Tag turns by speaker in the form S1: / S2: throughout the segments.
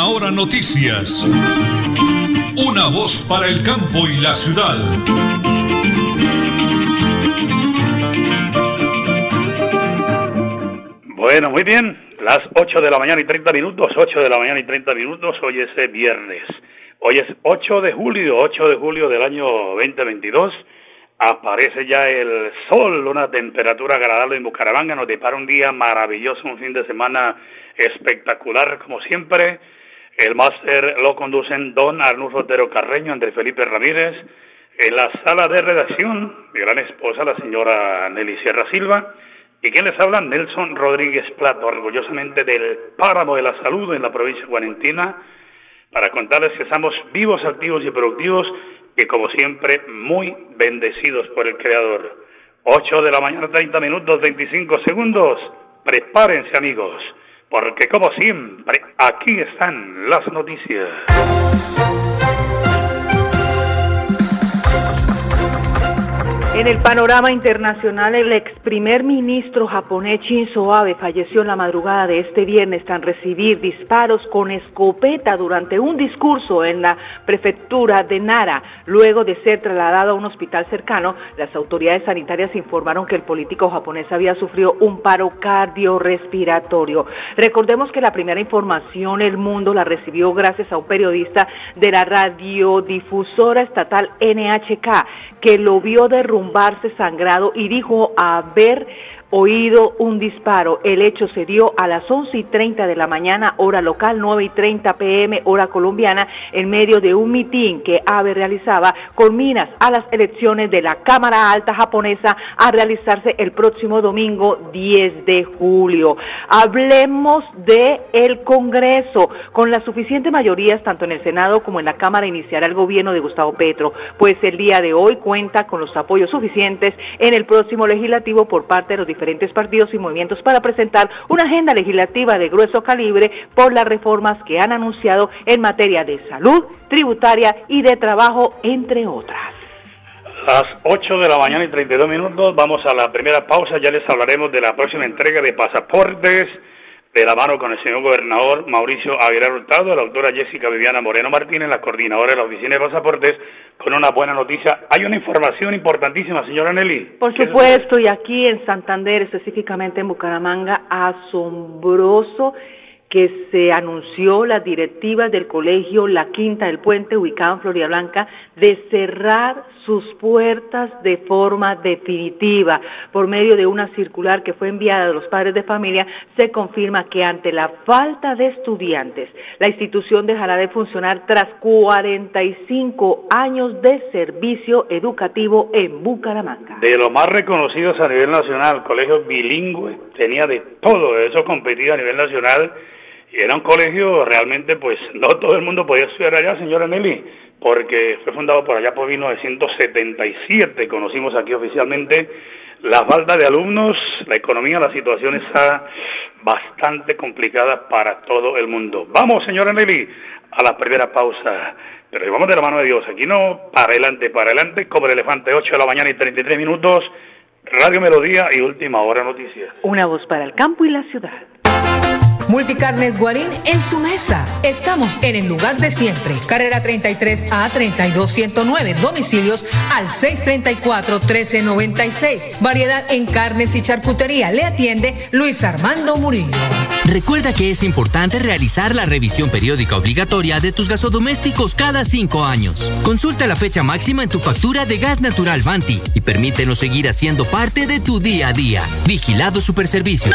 S1: Última Hora Noticias. Una voz para el campo y la ciudad.
S2: Bueno, muy bien. Las 8 de la mañana y 30 minutos, 8 de la mañana y 30 minutos, hoy es viernes. Hoy es 8 de julio, 8 de julio del año 2022 Aparece ya el sol, una temperatura agradable en Bucaramanga, nos depara un día maravilloso, un fin de semana espectacular como siempre. El máster lo conducen don Arnulfo Otero Carreño, Andrés Felipe Ramírez. En la sala de redacción, mi gran esposa, la señora Nelly Sierra Silva. ¿Y quién les habla? Nelson Rodríguez Plato, orgullosamente del Páramo de la Salud en la provincia de Guarentina, para contarles que estamos vivos, activos y productivos y como siempre muy bendecidos por el Creador. 8 de la mañana 30 minutos 25 segundos. Prepárense amigos, porque como siempre aquí están las noticias.
S3: En el panorama internacional, el ex primer ministro japonés Shinzo Abe falleció en la madrugada de este viernes tras recibir disparos con escopeta durante un discurso en la prefectura de Nara. Luego de ser trasladado a un hospital cercano, las autoridades sanitarias informaron que el político japonés había sufrido un paro cardiorrespiratorio. Recordemos que la primera información el mundo la recibió gracias a un periodista de la radiodifusora estatal NHK que lo vio derrumbarse sangrado y dijo haber oído un disparo. El hecho se dio a las 11 y 30 de la mañana, hora local, 9 y 30 pm, hora colombiana, en medio de un mitin que AVE realizaba con minas a las elecciones de la Cámara Alta japonesa a realizarse el próximo domingo 10 de julio. Hablemos de el Congreso. Con las suficientes mayorías, tanto en el Senado como en la Cámara, iniciará el gobierno de Gustavo Petro, pues el día de hoy cuenta con los apoyos suficientes en el próximo legislativo por parte de los diferentes partidos y movimientos para presentar una agenda legislativa de grueso calibre por las reformas que han anunciado en materia de salud, tributaria y de trabajo, entre otras.
S2: Las 8 de la mañana y 32 minutos, vamos a la primera pausa, ya les hablaremos de la próxima entrega de pasaportes de la mano con el señor gobernador Mauricio Aguilar Hurtado, la doctora Jessica Viviana Moreno Martínez, la coordinadora de la Oficina de Pasaportes, con una buena noticia. Hay una información importantísima, señora Nelly.
S3: Por supuesto, y aquí en Santander, específicamente en Bucaramanga, asombroso que se anunció las directivas del colegio La Quinta del Puente, ubicado en Florida Blanca, de cerrar sus puertas de forma definitiva. Por medio de una circular que fue enviada a los padres de familia, se confirma que ante la falta de estudiantes, la institución dejará de funcionar tras 45 años de servicio educativo en Bucaramanga.
S2: De los más reconocidos a nivel nacional, colegio bilingüe, tenía de todo, eso competía a nivel nacional era un colegio realmente, pues no todo el mundo podía estudiar allá, señora Nelly, porque fue fundado por allá por 1977, conocimos aquí oficialmente la falta de alumnos, la economía, la situación está bastante complicada para todo el mundo. Vamos, señora Nelly, a la primera pausa. Pero vamos de la mano de Dios. Aquí no, para adelante, para adelante, como el elefante, 8 de la mañana y 33 minutos. Radio Melodía y Última Hora Noticias.
S3: Una voz para el campo y la ciudad.
S4: Multicarnes Guarín en su mesa. Estamos en el lugar de siempre. Carrera 33 a 32109. Domicilios al 634 1396. Variedad en carnes y charcutería. Le atiende Luis Armando Murillo.
S5: Recuerda que es importante realizar la revisión periódica obligatoria de tus gasodomésticos cada cinco años. Consulta la fecha máxima en tu factura de gas natural Banti y permítenos seguir haciendo parte de tu día a día. Vigilado Superservicios.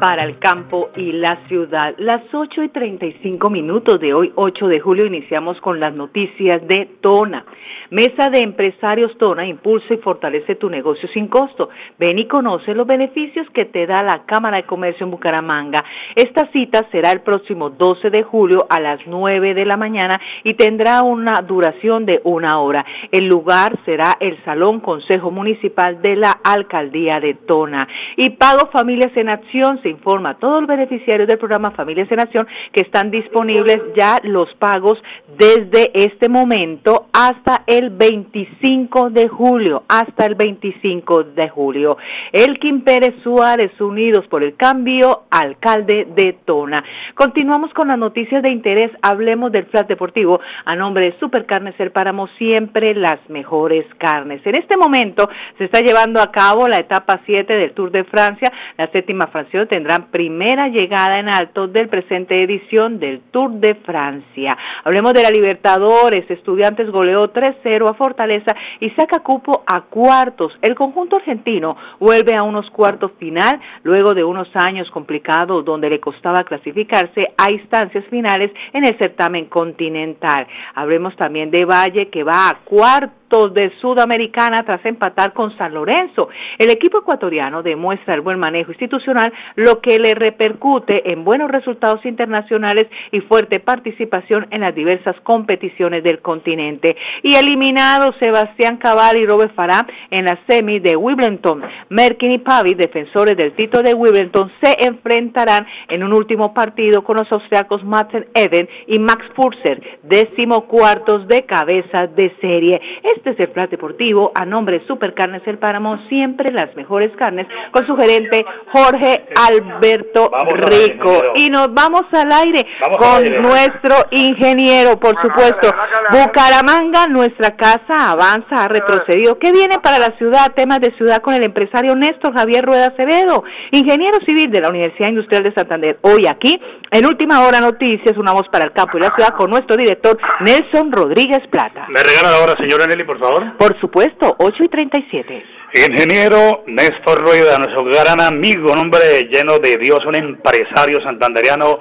S3: para el campo y la ciudad. Las 8 y 35 minutos de hoy, 8 de julio, iniciamos con las noticias de Tona. Mesa de Empresarios Tona impulsa y fortalece tu negocio sin costo. Ven y conoce los beneficios que te da la Cámara de Comercio en Bucaramanga. Esta cita será el próximo 12 de julio a las 9 de la mañana y tendrá una duración de una hora. El lugar será el Salón Consejo Municipal de la Alcaldía de Tona. Y Pago Familias en Acción informa a todos los beneficiarios del programa Familias en Acción que están disponibles ya los pagos desde este momento hasta el el 25 de julio, hasta el 25 de julio. Elkin Pérez Suárez, Unidos por el Cambio, alcalde de Tona. Continuamos con las noticias de interés. Hablemos del flat deportivo a nombre de Supercarnes El Páramo, siempre las mejores carnes. En este momento se está llevando a cabo la etapa 7 del Tour de Francia. La séptima fracción tendrá primera llegada en alto del presente edición del Tour de Francia. Hablemos de la Libertadores. Estudiantes goleó 13 a Fortaleza y saca cupo a cuartos. El conjunto argentino vuelve a unos cuartos final luego de unos años complicados donde le costaba clasificarse a instancias finales en el certamen continental. Hablemos también de Valle que va a cuartos de Sudamericana tras empatar con San Lorenzo. El equipo ecuatoriano demuestra el buen manejo institucional, lo que le repercute en buenos resultados internacionales y fuerte participación en las diversas competiciones del continente. Y eliminado Sebastián Cabal y Robert Farah en la semi de Wimbledon. Merkin y Pavi, defensores del título de Wimbledon, se enfrentarán en un último partido con los austriacos Martin Eden y Max Furser, décimo cuartos de cabeza de serie. Este es el Plan Deportivo a nombre de Supercarnes El Páramo, siempre las mejores carnes, con su gerente Jorge Alberto Rico. y nos vamos al aire con nuestro ingeniero, por supuesto. Bucaramanga, nuestra casa avanza, ha retrocedido. ¿Qué viene para la ciudad? Temas de ciudad con el empresario Néstor Javier Rueda Acevedo, ingeniero civil de la Universidad Industrial de Santander. Hoy aquí, en Última Hora Noticias, una voz para el campo y la ciudad con nuestro director Nelson Rodríguez Plata.
S2: Me regala la hora, señora Nelly, por favor?
S3: Por supuesto, 8 y 37.
S2: Ingeniero Néstor Rueda, nuestro gran amigo, un hombre lleno de Dios, un empresario santanderiano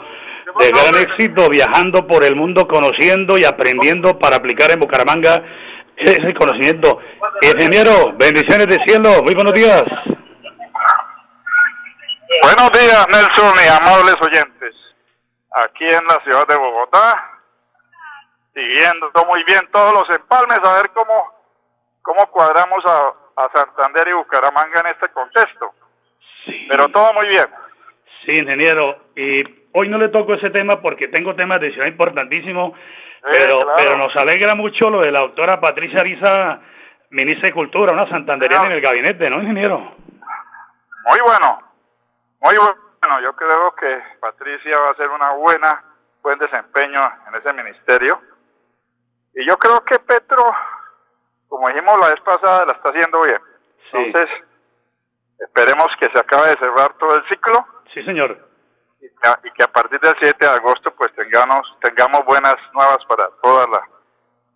S2: de gran éxito, viajando por el mundo, conociendo y aprendiendo para aplicar en Bucaramanga ese conocimiento. Ingeniero, bendiciones de cielo, muy buenos días.
S6: Buenos días, Nelson y amables oyentes. Aquí en la ciudad de Bogotá, siguiendo muy bien todos los empalmes, a ver cómo, cómo cuadramos a, Santander y Bucaramanga en este contexto. Pero todo muy bien.
S2: Sí, ingeniero. Y hoy no le toco ese tema porque tengo temas de ciudad importantísimos, pero, pero nos alegra mucho lo de la doctora Patricia Ariza, ministra de Cultura, una santanderiana en el gabinete, ¿no, ingeniero?
S6: Muy bueno, muy bueno. Yo creo que Patricia va a hacer una buena, buen desempeño en ese ministerio y yo creo que Petro, como dijimos la vez pasada, la está haciendo bien. Entonces, esperemos que se acabe de cerrar todo el ciclo.
S2: Sí, señor.
S6: Y que, a partir del 7 de agosto pues tengamos tengamos buenas nuevas para toda la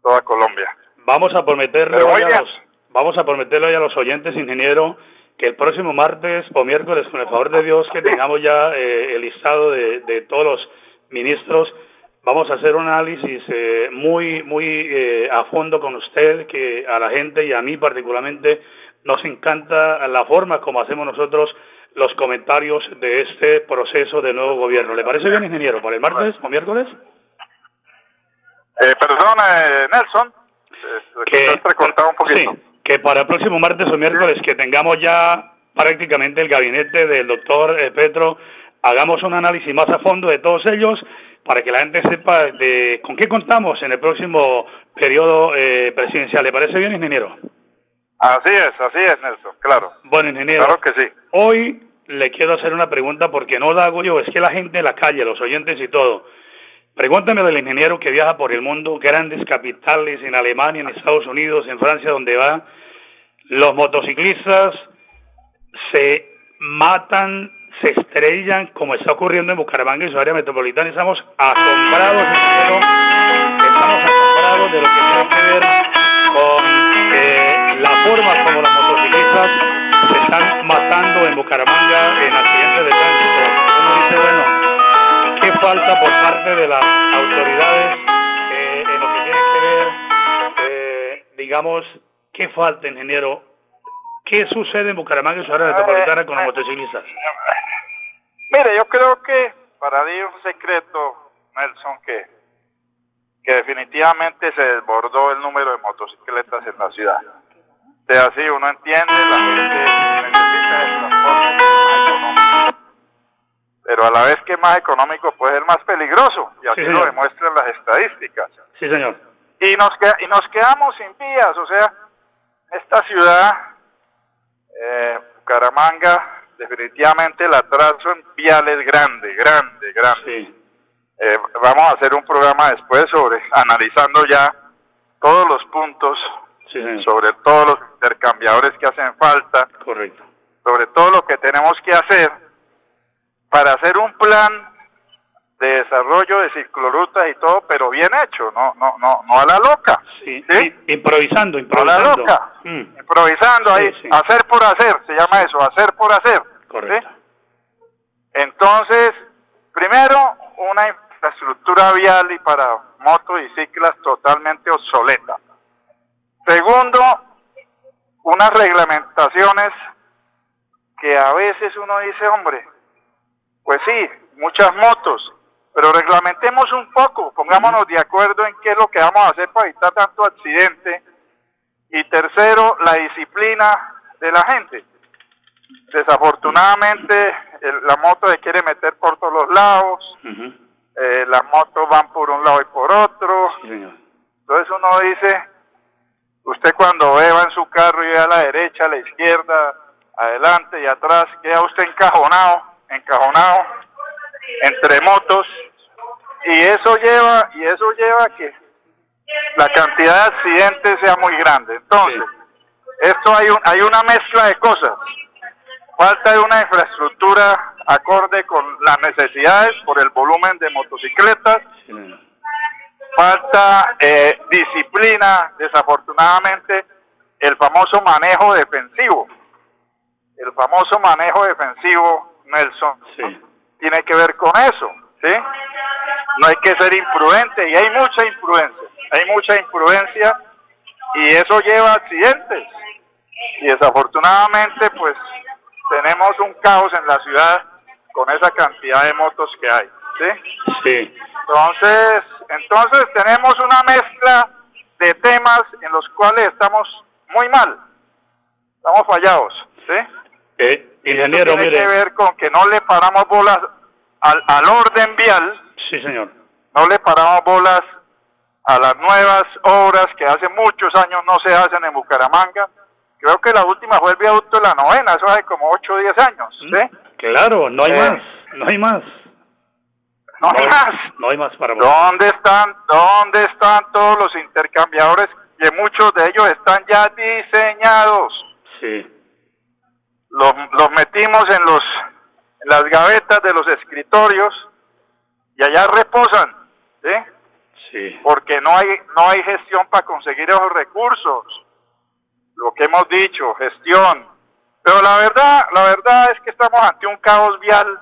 S6: toda Colombia.
S2: Vamos a prometerle a los, vamos a prometerle a los oyentes, ingeniero, que el próximo martes o miércoles, con el favor de Dios, que tengamos ya eh, el listado de, de todos los ministros Vamos a hacer un análisis eh, muy, muy eh, a fondo con usted, que a la gente y a mí particularmente nos encanta la forma como hacemos nosotros los comentarios de este proceso de nuevo gobierno. ¿Le parece bien, ingeniero? ¿Para el martes o miércoles?
S6: Eh, perdón, eh, Nelson. Que, un poquito.
S2: que para el próximo martes o miércoles que tengamos ya prácticamente el gabinete del doctor Petro, hagamos un análisis más a fondo de todos ellos para que la gente sepa de con qué contamos en el próximo periodo eh, presidencial. ¿Le parece bien, ingeniero?
S6: Así es, así es, Nelson, claro.
S2: Bueno, ingeniero.
S6: Claro que sí.
S2: Hoy le quiero hacer una pregunta porque no la hago yo, es que la gente de la calle, los oyentes y todo. Pregúntame del ingeniero que viaja por el mundo, grandes capitales en Alemania, en Estados Unidos, en Francia, donde va. Los motociclistas se matan, se estrellan, como está ocurriendo en Bucaramanga y su área metropolitana. Estamos asombrados, ingeniero, estamos asombrados de lo que tiene que ver con eh, la forma como las motociclistas se están matando en Bucaramanga en accidentes de tránsito. Uno dice, bueno, ¿qué falta por parte de las autoridades eh, en lo que tiene que ver, eh, digamos, qué falta, ingeniero? ¿Qué sucede en Bucaramanga y su área metropolitana con los motociclistas?
S6: Mire, yo creo que para Dios un secreto, Nelson, que, que definitivamente se desbordó el número de motocicletas en la ciudad. De así uno entiende, la gente necesita el transporte más económico. Pero a la vez que más económico puede ser más peligroso, y así
S2: Sí,
S6: lo demuestran las estadísticas.
S2: Sí, señor.
S6: Y nos, y nos quedamos sin vías, o sea, esta ciudad, eh, Bucaramanga, definitivamente el atraso en viales es grande, grande, grande.
S2: Sí,
S6: Eh, vamos a hacer un programa después sobre, analizando ya todos los puntos,
S2: sí,
S6: sobre todos los intercambiadores que hacen falta,
S2: Correcto.
S6: sobre todo lo que tenemos que hacer para hacer un plan de desarrollo de ciclorutas y todo, pero bien hecho, no, no, no, no a la loca.
S2: Sí,
S6: ¿Sí?
S2: sí, improvisando,
S6: A la
S2: improvisando.
S6: loca,
S2: Mm,
S6: improvisando ahí,
S2: Sí,
S6: hacer por hacer, se llama eso, hacer por hacer.
S2: correcto.
S6: Entonces, primero, una infraestructura vial y para motos y ciclas totalmente obsoleta. Segundo, unas reglamentaciones que a veces uno dice, hombre, pues sí, muchas motos, pero reglamentemos un poco, pongámonos de acuerdo en qué es lo que vamos a hacer para evitar tanto accidente. Y tercero, la disciplina de la gente. Desafortunadamente, el- la moto se quiere meter por todos los lados, eh, las motos van por un lado y por otro.
S2: Sí, señor.
S6: Entonces uno dice, usted cuando ve va en su carro y ve a la derecha, a la izquierda, adelante y atrás, queda usted encajonado, encajonado entre motos y eso lleva y eso lleva a que la cantidad de accidentes sea muy grande. Entonces, esto hay un, hay una mezcla de cosas. Falta de una infraestructura acorde con las necesidades por el volumen de motocicletas
S2: Sí,
S6: falta eh, disciplina, desafortunadamente, el famoso manejo defensivo. El famoso manejo defensivo, Nelson,
S2: Sí.
S6: Tiene que ver con eso, ¿sí? No hay que ser imprudente y hay mucha imprudencia, hay mucha imprudencia y eso lleva a accidentes. Y desafortunadamente, pues, tenemos un caos en la ciudad con esa cantidad de motos que hay, ¿sí?
S2: Sí.
S6: Entonces, entonces tenemos una mezcla de temas en los cuales estamos muy mal, estamos fallados, ¿sí?
S2: Eh, ingeniero,
S6: tiene
S2: mire.
S6: que ver con que no le paramos bolas al, al orden vial,
S2: Sí, señor.
S6: no le paramos bolas a las nuevas obras que hace muchos años no se hacen en Bucaramanga. Creo que la última fue el viaducto de la novena, eso hace como 8 o 10 años, ¿sí?
S2: Claro, no hay
S6: Eh.
S2: más. No hay más.
S6: No hay más.
S2: No hay más para
S6: ¿Dónde están, dónde están todos los intercambiadores? Que muchos de ellos están ya diseñados.
S2: Sí.
S6: Los, los metimos en los en las gavetas de los escritorios y allá reposan, ¿sí?
S2: Sí.
S6: Porque no hay no hay gestión para conseguir esos recursos. Lo que hemos dicho, gestión. Pero la verdad, la verdad es que estamos ante un caos vial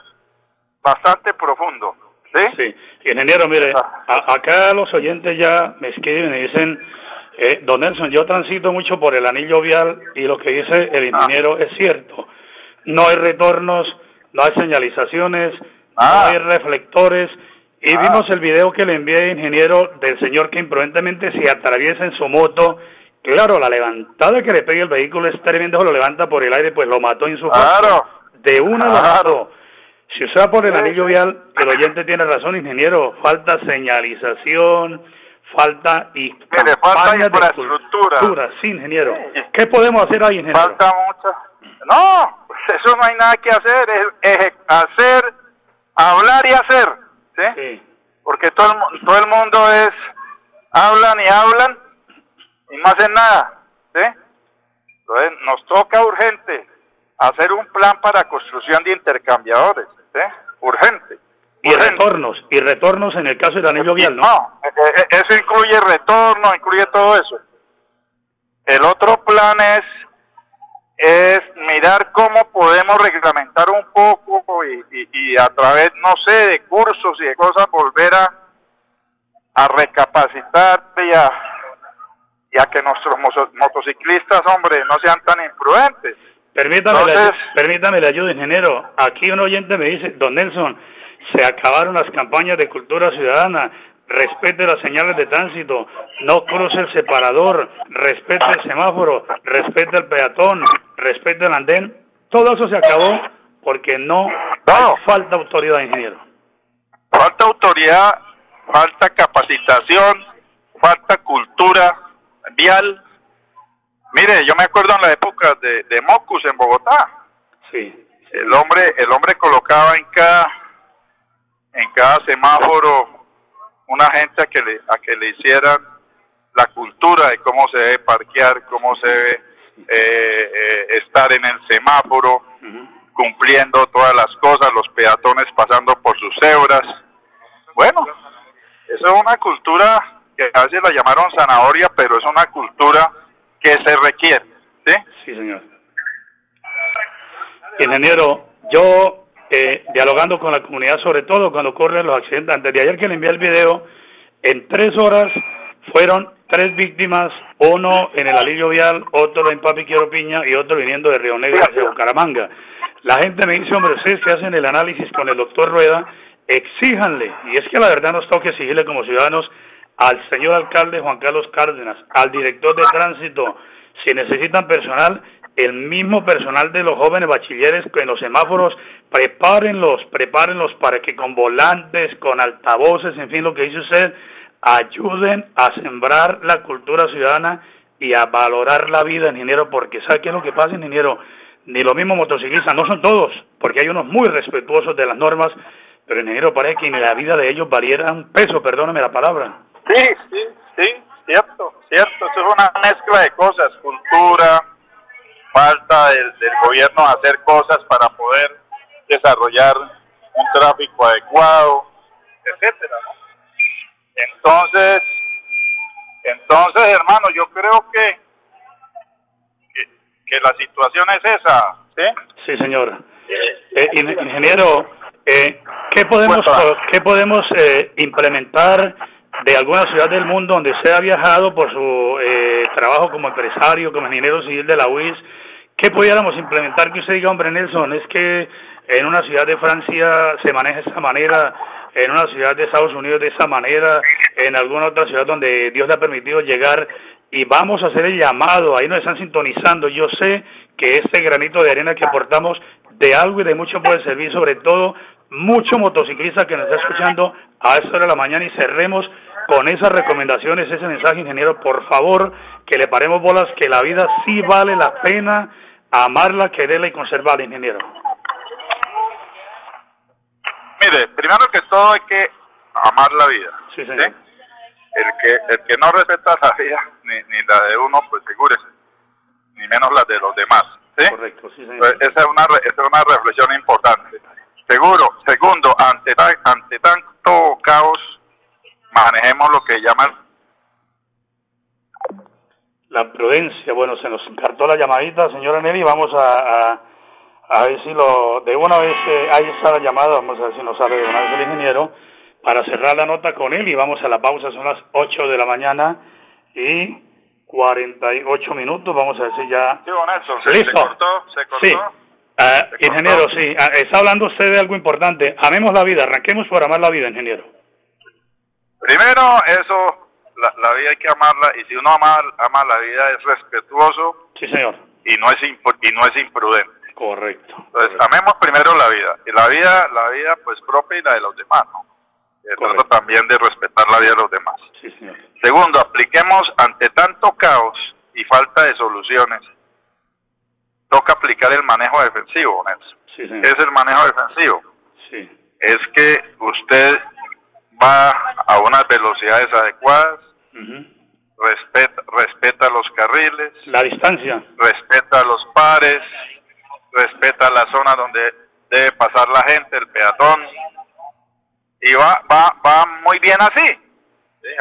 S6: bastante profundo, ¿sí?
S2: Sí, ingeniero, mire,
S6: Ah.
S2: a- acá los oyentes ya me escriben y dicen, eh, don Nelson, yo transito mucho por el anillo vial y lo que dice el ingeniero es cierto. No hay retornos, no hay señalizaciones,
S6: Ah.
S2: no hay reflectores. Y
S6: Ah.
S2: vimos el video que le envié, ingeniero, del señor que imprudentemente se atraviesa en su moto. Claro, la levantada que le pegue el vehículo es tremendo, lo levanta por el aire, pues lo mató en su
S6: Claro.
S2: De una
S6: Claro.
S2: Si usted va por el anillo vial, el oyente tiene razón, ingeniero. Falta señalización, falta y
S6: falta infraestructura.
S2: Sí, ingeniero. ¿Qué podemos hacer ahí, ingeniero?
S6: Falta mucha. No, eso no hay nada que hacer, es, hacer, hablar y hacer, ¿sí? sí. Porque todo el, todo el mundo es, hablan y hablan y no hacen nada, ¿sí? Entonces nos toca urgente hacer un plan para construcción de intercambiadores, ¿sí? Urgente.
S2: Y retornos, y retornos en el caso del anillo vial, ¿no?
S6: No, e, e, eso incluye retorno, incluye todo eso. El otro plan es, es mirar cómo podemos reglamentar un poco y, y, a través, no sé, de cursos y de cosas volver a, a recapacitar y a, y a que nuestros motociclistas, hombre, no sean tan imprudentes.
S2: Permítame, permítame le ayuda, ingeniero. Aquí un oyente me dice, don Nelson, se acabaron las campañas de cultura ciudadana, respete las señales de tránsito, no cruce el separador, respete el semáforo, respete el peatón, respete el andén. Todo eso se acabó porque no, falta autoridad, ingeniero.
S6: Falta autoridad, falta capacitación, falta cultura vial. Mire, yo me acuerdo en la época de, de Mocus en Bogotá.
S2: Sí.
S6: El hombre, el hombre colocaba en cada en cada semáforo una gente a que le, a que le hicieran la cultura de cómo se debe parquear, cómo se debe eh, eh, estar en el semáforo, cumpliendo todas las cosas, los peatones pasando por sus cebras. Bueno, eso es una cultura que a veces la llamaron zanahoria, pero es una cultura que se requiere. ¿sí?
S2: Sí, señor. Ingeniero, yo eh, dialogando con la comunidad, sobre todo cuando ocurren los accidentes. Antes de ayer que le envié el video, en tres horas fueron tres víctimas, uno en el alivio vial, otro en Papi Quiero Piña y otro viniendo de Río Negro hacia Bucaramanga. La gente me dice, hombre, ustedes que hacen el análisis con el doctor Rueda, exíjanle, y es que la verdad nos toca exigirle como ciudadanos al señor alcalde Juan Carlos Cárdenas, al director de tránsito, si necesitan personal, el mismo personal de los jóvenes bachilleres en los semáforos, prepárenlos, prepárenlos para que con volantes, con altavoces, en fin, lo que dice usted, ayuden a sembrar la cultura ciudadana y a valorar la vida, ingeniero, porque ¿sabe qué es lo que pasa, ingeniero? Ni los mismos motociclistas, no son todos, porque hay unos muy respetuosos de las normas, pero ingeniero parece que ni la vida de ellos valiera un peso, perdóneme la palabra.
S6: Sí, sí, sí, cierto, cierto, eso es una mezcla de cosas, cultura, falta del, gobierno hacer cosas para poder desarrollar un tráfico adecuado, etcétera. Entonces, entonces, hermano, yo creo que, que, la situación es esa, ¿sí?
S2: Sí, señor. Eh, ingeniero, eh, ¿qué podemos, ¿qué podemos eh, implementar de alguna ciudad del mundo donde se ha viajado por su eh, trabajo como empresario, como ingeniero civil de la UIS, ¿qué pudiéramos implementar que usted diga, hombre Nelson, es que en una ciudad de Francia se maneja de esa manera, en una ciudad de Estados Unidos de esa manera, en alguna otra ciudad donde Dios le ha permitido llegar y vamos a hacer el llamado, ahí nos están sintonizando, yo sé que este granito de arena que aportamos de algo y de mucho puede servir, sobre todo mucho motociclista que nos está escuchando a esta hora de la mañana y cerremos con esas recomendaciones, ese mensaje, ingeniero, por favor, que le paremos bolas, que la vida sí vale la pena amarla, quererla y conservarla, ingeniero.
S6: Mire, primero que todo hay que amar la vida.
S2: Sí, señor.
S6: El, que, el que no respeta la vida, ni, ni la de uno, pues segúrese, ni menos la de los demás. ¿sí?
S2: Correcto, sí, señor.
S6: esa, es una, esa es una reflexión importante. Seguro. Segundo, ante, ante tanto caos, manejemos lo que llaman
S2: la prudencia. Bueno, se nos cartó la llamadita, señora Nelly, vamos a, a, ver si lo, de una vez eh, ahí está la llamada, vamos a ver si nos sale de una vez el ingeniero, para cerrar la nota con él y vamos a la pausa, son las 8 de la mañana y 48 minutos, vamos a decir ya.
S6: Sí, ¿Listo? ¿Se cortó? ¿Se cortó?
S2: Sí. Ingeniero, sí, ah, está hablando usted de algo importante. Amemos la vida, arranquemos por amar la vida, ingeniero.
S6: Primero, eso, la, vida hay que amarla y si uno ama, ama la vida es respetuoso.
S2: Sí, señor.
S6: Y no es, y no es imprudente.
S2: Correcto.
S6: Entonces, amemos primero la vida. Y la vida, la vida pues propia y la de los demás, ¿no? Trata también de respetar la vida de los demás. Segundo, apliquemos ante tanto caos y falta de soluciones. Toca aplicar el manejo defensivo, Nelson. es el manejo defensivo? Es que usted va a unas velocidades adecuadas, respeta, respeta los carriles,
S2: la distancia,
S6: respeta los pares, respeta la zona donde debe pasar la gente, el peatón, y va, va, va muy bien así.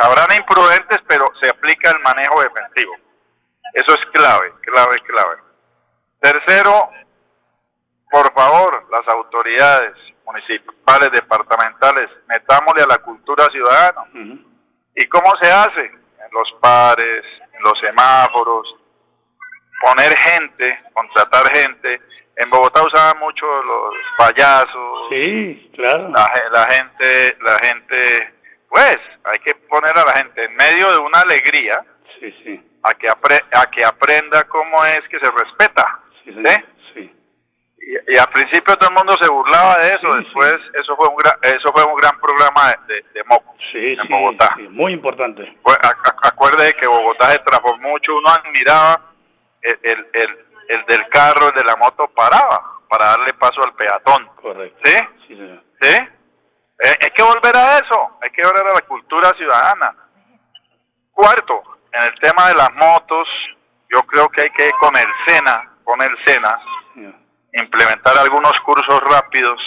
S6: Habrán imprudentes, pero se aplica el manejo defensivo. Eso es clave, clave, clave. Tercero, por favor, las autoridades municipales, departamentales, metámosle a la cultura ciudadana. ¿Y cómo se hace? En los pares, en los semáforos, poner gente, contratar gente. En Bogotá usaban mucho los payasos.
S2: Sí, claro.
S6: La, gente, la gente, pues, hay que poner a la gente en medio de una alegría.
S2: Sí, sí.
S6: A que, a que aprenda cómo es que se respeta. Sí, sí. Y, y, al principio todo el mundo se burlaba de eso, después eso fue un gran, eso fue un gran programa de, de, Moco en Bogotá.
S2: muy importante.
S6: Pues, acuerde que Bogotá se transformó mucho, uno admiraba el, el, el, del carro, el de la moto paraba para darle paso al peatón.
S2: Correcto.
S6: ¿Sí? Sí, ¿Sí? Eh, hay que volver a eso, hay que volver a la cultura ciudadana. Cuarto, en el tema de las motos, yo creo que hay que con el SENA, con el SENA, implementar algunos cursos rápidos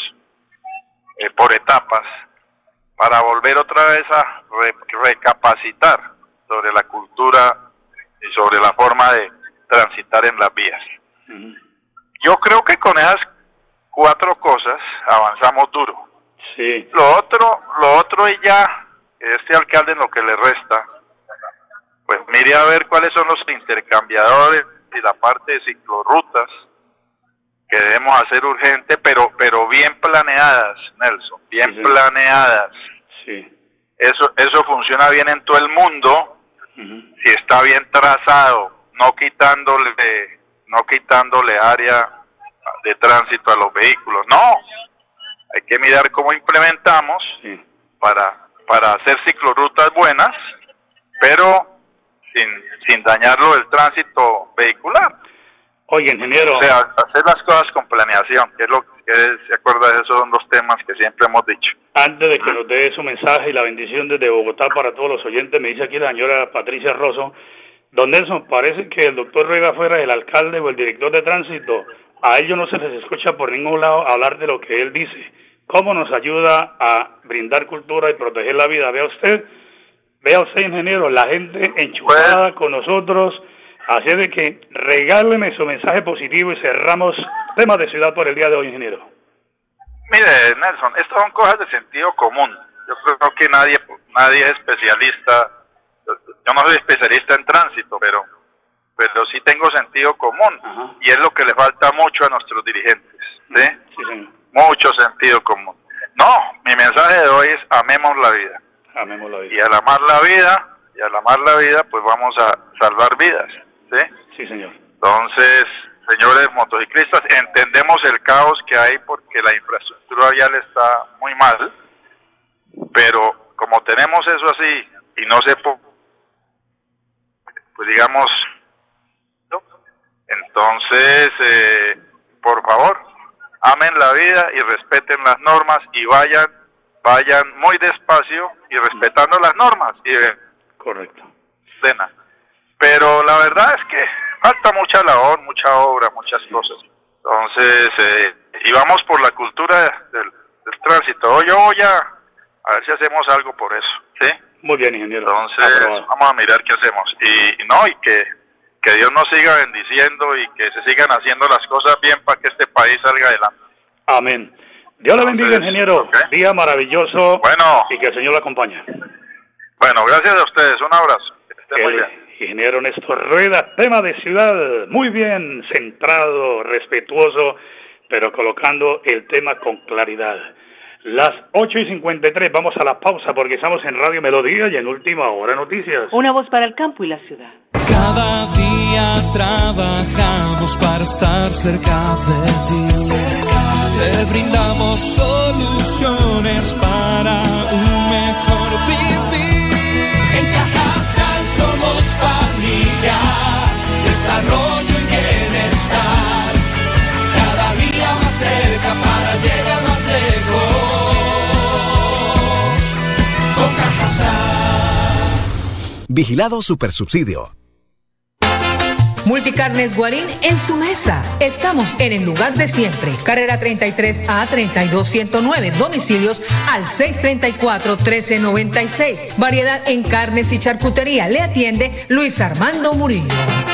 S6: eh, por etapas para volver otra vez a recapacitar sobre la cultura y sobre la forma de transitar en las vías. Yo creo que con esas cuatro cosas avanzamos duro.
S2: Sí.
S6: Lo otro, lo otro y ya, este alcalde en lo que le resta, pues mire a ver cuáles son los intercambiadores y la parte de ciclorrutas que debemos hacer urgente, pero pero bien planeadas, Nelson, bien planeadas.
S2: Sí.
S6: Eso eso funciona bien en todo el mundo si está bien trazado, no quitándole no quitándole área de tránsito a los vehículos. No, hay que mirar cómo implementamos para para hacer ciclorrutas buenas, pero sin sin dañarlo el tránsito vehicular.
S2: Oye, ingeniero.
S6: O sea, hacer las cosas con planeación, que es lo que se acuerda esos son los temas que siempre hemos dicho.
S2: Antes de que nos dé su mensaje y la bendición desde Bogotá para todos los oyentes, me dice aquí la señora Patricia Rosso, don Nelson, parece que el doctor Ruega fuera el alcalde o el director de tránsito. A ellos no se les escucha por ningún lado hablar de lo que él dice. ¿Cómo nos ayuda a brindar cultura y proteger la vida? Vea usted, vea usted, ingeniero, la gente enchufada con nosotros Así es de que regáleme su mensaje positivo y cerramos temas de ciudad por el día de hoy, ingeniero.
S6: Mire, Nelson, estas son cosas de sentido común. Yo creo que nadie, nadie es especialista. Yo no soy especialista en tránsito, pero, pero sí tengo sentido común. Y es lo que le falta mucho a nuestros dirigentes. ¿sí?
S2: Sí,
S6: Mucho sentido común. No, mi mensaje de hoy es amemos la vida.
S2: Amemos la vida.
S6: Y al amar la vida, y al amar la vida, pues vamos a salvar vidas.
S2: ¿Sí? señor.
S6: Entonces, señores motociclistas, entendemos el caos que hay porque la infraestructura vial está muy mal, pero como tenemos eso así y no se pues digamos, entonces, eh, por favor, amen la vida y respeten las normas y vayan, vayan muy despacio y respetando las normas. Y,
S2: Correcto.
S6: Cena. Pero la verdad es que falta mucha labor, mucha obra, muchas cosas. Entonces, eh, y vamos por la cultura del, tránsito. Yo voy a, a ver si hacemos algo por eso, ¿sí?
S2: Muy bien, ingeniero.
S6: Entonces, vamos a mirar qué hacemos. Y, no, y que, que Dios nos siga bendiciendo y que se sigan haciendo las cosas bien para que este país salga adelante.
S2: Amén. Dios le bendiga, ingeniero. Día maravilloso.
S6: Bueno.
S2: Y que el Señor lo acompañe.
S6: Bueno, gracias a ustedes. Un abrazo. Que muy bien
S2: ingeniero Néstor Rueda, tema de ciudad muy bien centrado, respetuoso, pero colocando el tema con claridad. Las 8 y 53, vamos a la pausa porque estamos en Radio Melodía y en Última Hora Noticias.
S3: Una voz para el campo y la ciudad.
S7: Cada día trabajamos para estar cerca de ti. te brindamos soluciones para un
S8: Vigilado Supersubsidio.
S4: Multicarnes Guarín en su mesa. Estamos en el lugar de siempre. Carrera 33 a 32109. Domicilios al 634 1396. Variedad en carnes y charcutería. Le atiende Luis Armando Murillo.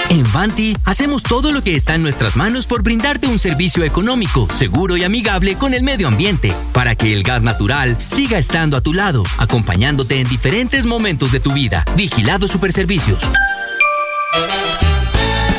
S5: En Vanti hacemos todo lo que está en nuestras manos por brindarte un servicio económico, seguro y amigable con el medio ambiente, para que el gas natural siga estando a tu lado, acompañándote en diferentes momentos de tu vida. Vigilado Superservicios.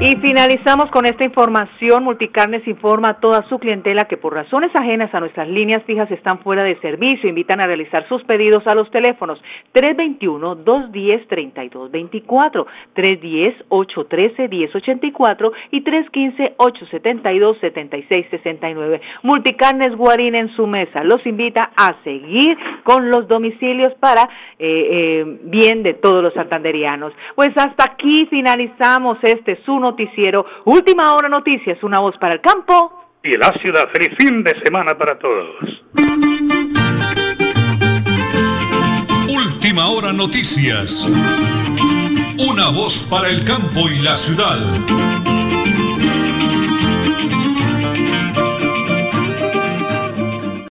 S3: Y finalizamos con esta información. Multicarnes informa a toda su clientela que por razones ajenas a nuestras líneas fijas están fuera de servicio. Invitan a realizar sus pedidos a los teléfonos 321-210-3224, 310-813-1084 y 315-872-7669. Multicarnes Guarín en su mesa los invita a seguir con los domicilios para eh, eh, bien de todos los santanderianos. Pues hasta aquí finalizamos este su noticiero. Última hora noticias, una voz para el campo.
S2: Y la ciudad, feliz fin de semana para todos.
S1: Última hora noticias. Una voz para el campo y la ciudad.